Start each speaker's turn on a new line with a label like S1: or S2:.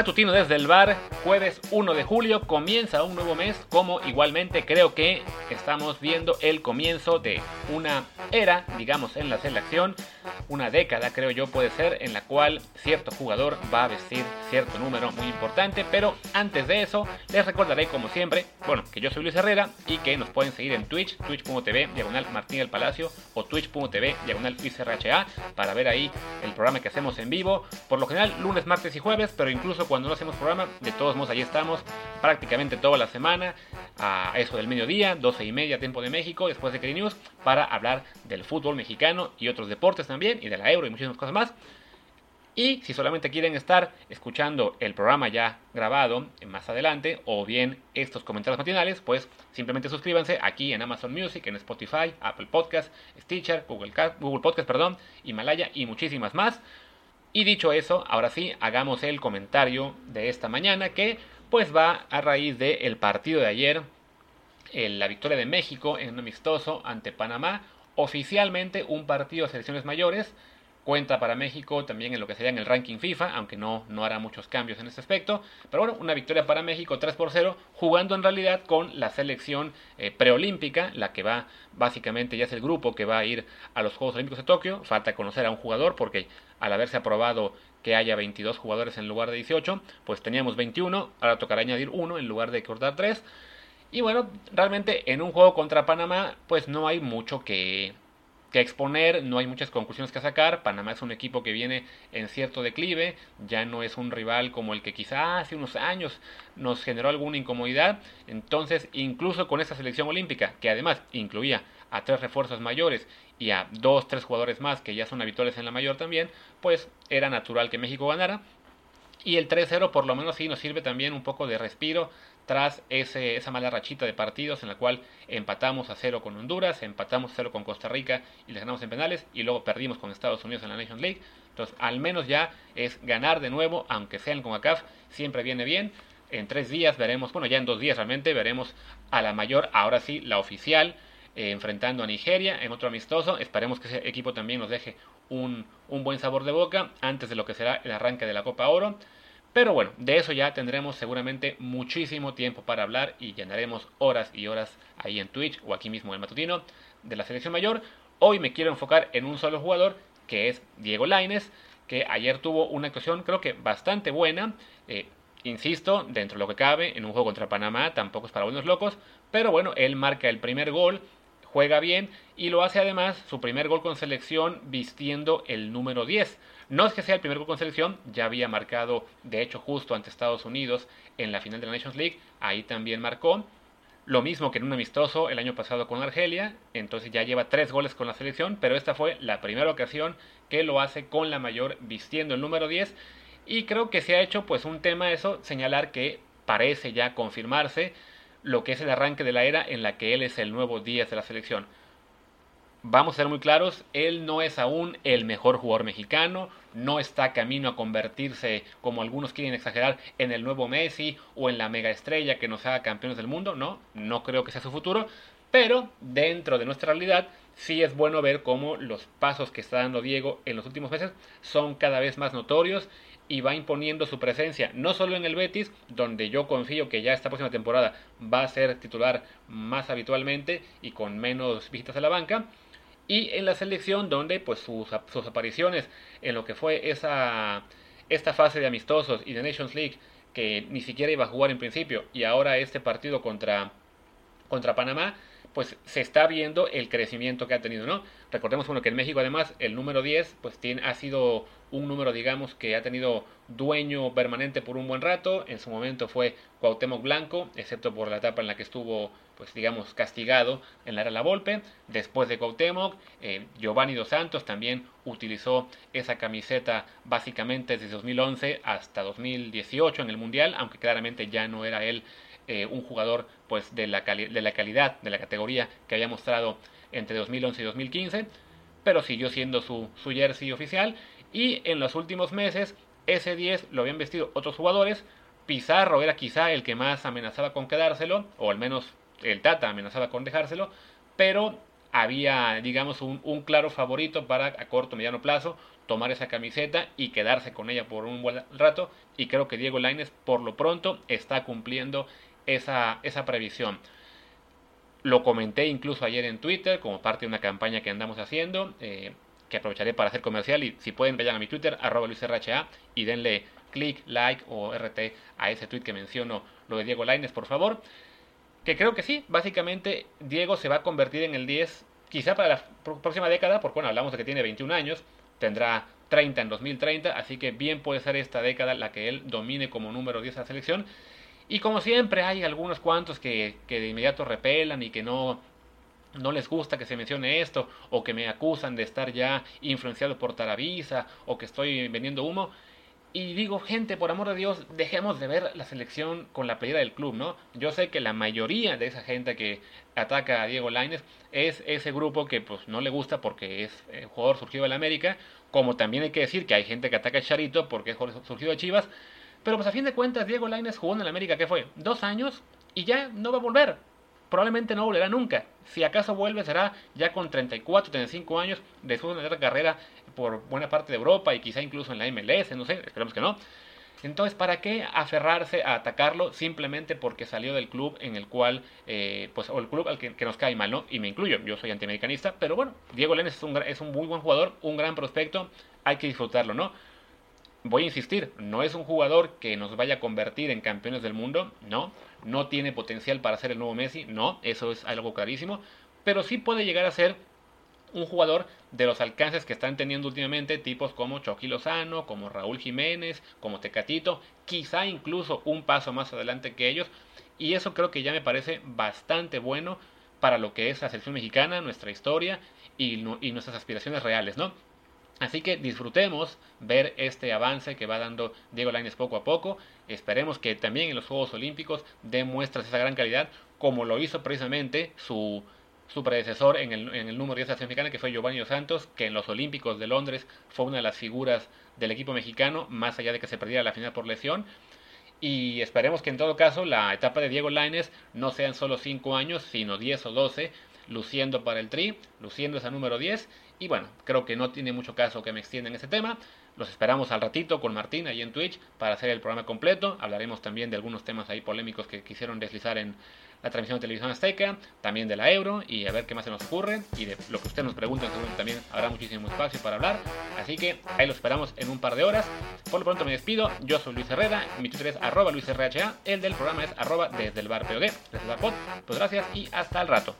S1: Matutino desde el bar, jueves 1 de julio, comienza un nuevo mes, como igualmente creo que estamos viendo el comienzo de una era, digamos, en la selección, una década creo yo puede ser, en la cual cierto jugador va a vestir cierto número muy importante, pero antes de eso, les recordaré como siempre, bueno, que yo soy Luis Herrera y que nos pueden seguir en Twitch, twitch.tv, diagonal Martín del Palacio o twitch.tv, diagonal Luis RHA, para ver ahí el programa que hacemos en vivo, por lo general lunes, martes y jueves, pero incluso cuando no hacemos programa, de todos modos ahí estamos prácticamente toda la semana, a eso del mediodía, 12 y media tiempo de México, después de Keri News, para hablar del fútbol mexicano y otros deportes también, y de la Euro y muchísimas cosas más. Y si solamente quieren estar escuchando el programa ya grabado más adelante o bien estos comentarios matinales, pues simplemente suscríbanse aquí en Amazon Music, en Spotify, Apple Podcast, Stitcher, Google, Google Podcast, perdón, Himalaya y muchísimas más. Y dicho eso, ahora sí, hagamos el comentario de esta mañana que pues va a raíz del partido de ayer, la victoria de México en un amistoso ante Panamá, oficialmente un partido de selecciones mayores, cuenta para México también en lo que sería en el ranking FIFA, aunque no, no hará muchos cambios en este aspecto. Pero bueno, una victoria para México 3 por 0, jugando en realidad con la selección eh, preolímpica, la que va básicamente ya es el grupo que va a ir a los Juegos Olímpicos de Tokio. Falta conocer a un jugador porque al haberse aprobado que haya 22 jugadores en lugar de 18, pues teníamos 21, ahora tocará añadir uno en lugar de cortar 3. Y bueno, realmente en un juego contra Panamá, pues no hay mucho que, que exponer, no hay muchas conclusiones que sacar. Panamá es un equipo que viene en cierto declive, ya no es un rival como el que quizá hace unos años nos generó alguna incomodidad. Entonces, incluso con esta selección olímpica, que además incluía a tres refuerzos mayores y a dos, tres jugadores más que ya son habituales en la mayor también, pues era natural que México ganara. Y el 3-0 por lo menos sí nos sirve también un poco de respiro tras ese, esa mala rachita de partidos en la cual empatamos a cero con Honduras, empatamos a cero con Costa Rica y les ganamos en penales y luego perdimos con Estados Unidos en la Nation League. Entonces, al menos ya es ganar de nuevo, aunque sean con ACAF, siempre viene bien. En tres días veremos, bueno, ya en dos días realmente veremos a la mayor, ahora sí, la oficial, eh, enfrentando a Nigeria en otro amistoso. Esperemos que ese equipo también nos deje un buen sabor de boca antes de lo que será el arranque de la Copa Oro. Pero bueno, de eso ya tendremos seguramente muchísimo tiempo para hablar y llenaremos horas y horas ahí en Twitch o aquí mismo en Matutino de la selección mayor. Hoy me quiero enfocar en un solo jugador que es Diego Laines, que ayer tuvo una actuación creo que bastante buena. Eh, insisto, dentro de lo que cabe, en un juego contra Panamá tampoco es para buenos locos, pero bueno, él marca el primer gol juega bien y lo hace además su primer gol con selección vistiendo el número 10. No es que sea el primer gol con selección, ya había marcado de hecho justo ante Estados Unidos en la final de la Nations League, ahí también marcó. Lo mismo que en un amistoso el año pasado con Argelia, entonces ya lleva tres goles con la selección, pero esta fue la primera ocasión que lo hace con la mayor vistiendo el número 10 y creo que se ha hecho pues un tema eso, señalar que parece ya confirmarse lo que es el arranque de la era en la que él es el nuevo 10 de la selección. Vamos a ser muy claros, él no es aún el mejor jugador mexicano, no está camino a convertirse, como algunos quieren exagerar, en el nuevo Messi o en la mega estrella que nos haga campeones del mundo, no, no creo que sea su futuro, pero dentro de nuestra realidad sí es bueno ver cómo los pasos que está dando Diego en los últimos meses son cada vez más notorios y va imponiendo su presencia, no solo en el Betis, donde yo confío que ya esta próxima temporada va a ser titular más habitualmente y con menos visitas a la banca, y en la selección donde pues sus, sus apariciones en lo que fue esa, esta fase de amistosos y de Nations League, que ni siquiera iba a jugar en principio, y ahora este partido contra, contra Panamá, pues se está viendo el crecimiento que ha tenido, ¿no? Recordemos bueno, que en México además el número 10 pues tiene, ha sido un número digamos que ha tenido dueño permanente por un buen rato, en su momento fue Cuauhtémoc Blanco, excepto por la etapa en la que estuvo pues digamos castigado en la era La Volpe, después de Cuauhtémoc, eh, Giovanni Dos Santos también utilizó esa camiseta básicamente desde 2011 hasta 2018 en el Mundial, aunque claramente ya no era él eh, un jugador pues de la, de la calidad, de la categoría que había mostrado entre 2011 y 2015, pero siguió siendo su, su jersey oficial. Y en los últimos meses ese 10 lo habían vestido otros jugadores, Pizarro era quizá el que más amenazaba con quedárselo, o al menos el Tata amenazaba con dejárselo, pero había, digamos, un, claro favorito para a corto mediano plazo tomar esa camiseta y quedarse con ella por un buen rato. Y creo que Diego Laines, por lo pronto, está cumpliendo esa, esa previsión. Lo comenté incluso ayer en Twitter como parte de una campaña que andamos haciendo, eh, que aprovecharé para hacer comercial. Y si pueden, vayan a mi Twitter, arroba LuisRHA, y denle clic, like o RT a ese tweet que menciono, lo de Diego Laines, por favor. Que creo que sí, básicamente Diego se va a convertir en el 10, quizá para la próxima década, porque bueno, hablamos de que tiene 21 años, tendrá 30 en 2030, así que bien puede ser esta década la que él domine como número 10 a la selección. Y como siempre hay algunos cuantos que, que de inmediato repelan y que no, no les gusta que se mencione esto, o que me acusan de estar ya influenciado por Taravisa, o que estoy vendiendo humo. Y digo, gente, por amor de Dios, dejemos de ver la selección con la playera del club, ¿no? Yo sé que la mayoría de esa gente que ataca a Diego Lainez es ese grupo que pues no le gusta porque es eh, jugador surgido de la América, como también hay que decir que hay gente que ataca a Charito porque es jugador surgido de Chivas, pero pues a fin de cuentas Diego Lainez jugó en la América, ¿qué fue? Dos años y ya no va a volver probablemente no volverá nunca. Si acaso vuelve será ya con 34, 35 años, después de una carrera por buena parte de Europa y quizá incluso en la MLS, no sé, esperemos que no. Entonces, ¿para qué aferrarse a atacarlo simplemente porque salió del club en el cual, eh, pues, o el club al que, nos cae mal, ¿no? Y me incluyo, yo soy antiamericanista, pero bueno, Diego Lenes es un, es un muy buen jugador, un gran prospecto, hay que disfrutarlo, ¿no? Voy a insistir, no es un jugador que nos vaya a convertir en campeones del mundo, no, no tiene potencial para ser el nuevo Messi, no, eso es algo clarísimo, pero sí puede llegar a ser un jugador de los alcances que están teniendo últimamente tipos como Chucky Lozano, como Raúl Jiménez, como Tecatito, quizá incluso un paso más adelante que ellos, y eso creo que ya me parece bastante bueno para lo que es la selección mexicana, nuestra historia y, y nuestras aspiraciones reales, ¿no? Así que disfrutemos ver este avance que va dando Diego Lainez poco a poco. Esperemos que también en los Juegos Olímpicos demuestre esa gran calidad, como lo hizo precisamente su, su predecesor en el, en el número 10 de la mexicana, que fue Giovanni Santos, que en los Olímpicos de Londres fue una de las figuras del equipo mexicano, más allá de que se perdiera la final por lesión. Y esperemos que en todo caso la etapa de Diego Lainez no sean solo 5 años, sino 10 o 12, luciendo para el tri, luciendo esa número 10 y bueno, creo que no tiene mucho caso que me extienda en ese tema. Los esperamos al ratito con Martín ahí en Twitch para hacer el programa completo. Hablaremos también de algunos temas ahí polémicos que quisieron deslizar en la transmisión de televisión azteca, también de la euro y a ver qué más se nos ocurre. Y de lo que ustedes nos pregunten, seguro también habrá muchísimo espacio para hablar. Así que ahí los esperamos en un par de horas. Por lo pronto me despido. Yo soy Luis Herrera. Mi Twitter es arroba luisrha. El del programa es arroba desde el bar POD, desde el pod. Pues gracias y hasta el rato.